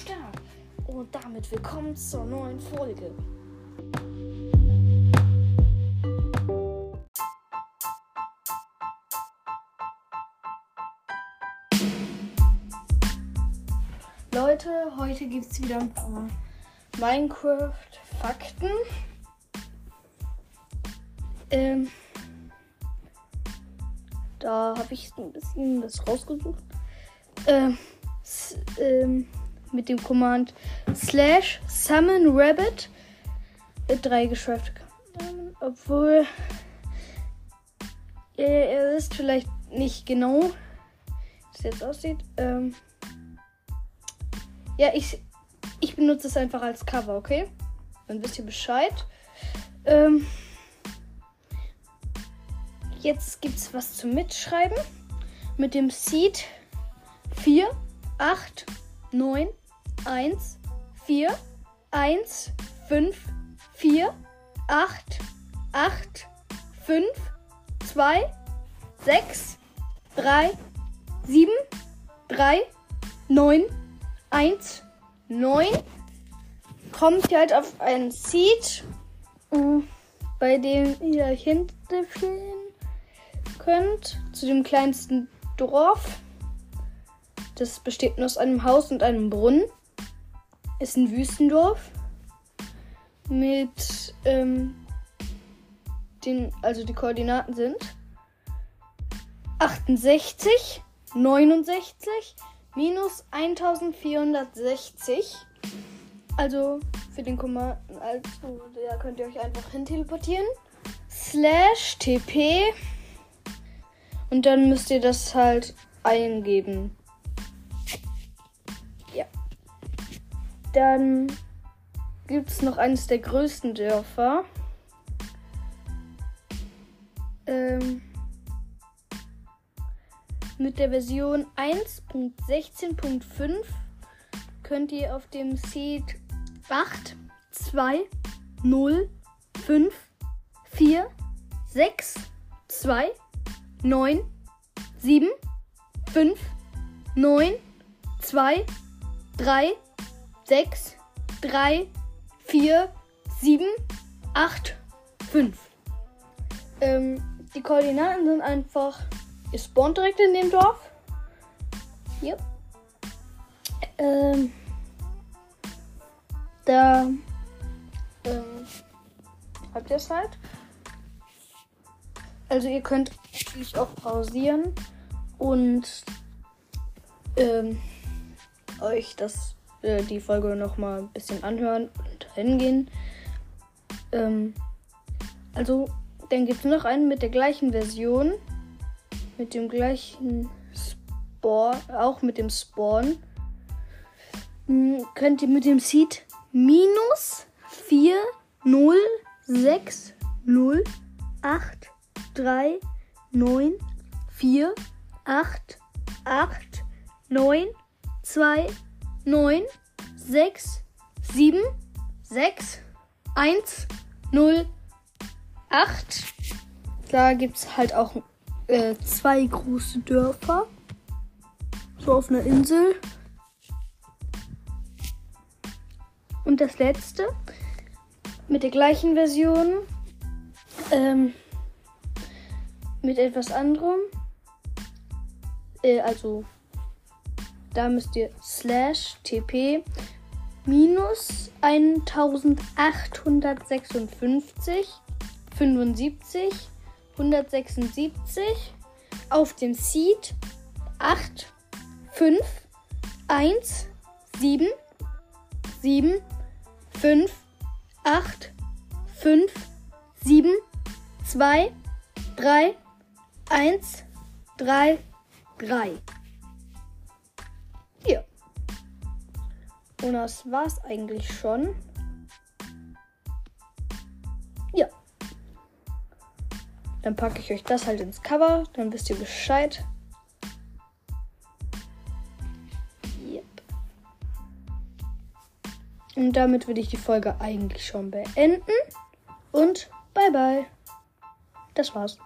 Start. Und damit willkommen zur neuen Folge. Leute, heute gibt es wieder ein paar Minecraft-Fakten. Ähm, da habe ich ein bisschen das rausgesucht. Ähm, ähm, mit dem Command slash summon rabbit äh, drei geschweifte Namen, obwohl ihr, ihr wisst vielleicht nicht genau, wie es jetzt aussieht. Ähm, ja, ich, ich benutze es einfach als Cover, okay? Dann wisst ihr Bescheid. Ähm, jetzt gibt es was zum Mitschreiben. Mit dem Seed 4, 8, 9, 1, 4, 1, 5, 4, 8, 8, 5, 2, 6, 3, 7, 3, 9, 1, 9. Kommt ihr halt auf einen Seed, bei dem ihr euch hinterfühlen könnt, zu dem kleinsten Dorf. Das besteht nur aus einem Haus und einem Brunnen. Ist ein Wüstendorf. Mit ähm, den, also die Koordinaten sind 68, 69, minus 1460. Also für den Command, also da könnt ihr euch einfach hin teleportieren. Slash TP. Und dann müsst ihr das halt eingeben. Dann gibt es noch eines der größten Dörfer. Ähm, mit der Version 1.16.5 könnt ihr auf dem Seed 8, 2, 0, 5, 4, 6, 2, 9, 7, 5, 9, 2, 3, 6, 3, 4, 7, 8, 5. Ähm, die Koordinaten sind einfach, ihr spawnt direkt in dem Dorf. Hier. Ähm, da ähm, habt ihr es halt. Also ihr könnt natürlich auch pausieren und ähm, euch das äh, die Folge noch mal ein bisschen anhören und hingehen. Ähm, also, dann gibt es noch einen mit der gleichen Version. Mit dem gleichen Spawn, auch mit dem Spawn. Hm, könnt ihr mit dem Seed minus 4, 0, 6, 0, 8, 3, 9, 4, 8, 8, 9, 2, 9, 6, 7, 6, 1, 0, 8. Da gibt es halt auch äh, zwei große Dörfer. So auf einer Insel. Und das letzte mit der gleichen Version. Ähm, mit etwas anderem. Äh, also da müsst ihr slash tp minus 1856 75 176 auf dem Seed 8 5 1 7 7 5 8 5 7 2 3 1 3 3 Und das war's eigentlich schon. Ja. Dann packe ich euch das halt ins Cover, dann wisst ihr Bescheid. Yep. Und damit würde ich die Folge eigentlich schon beenden. Und bye bye. Das war's.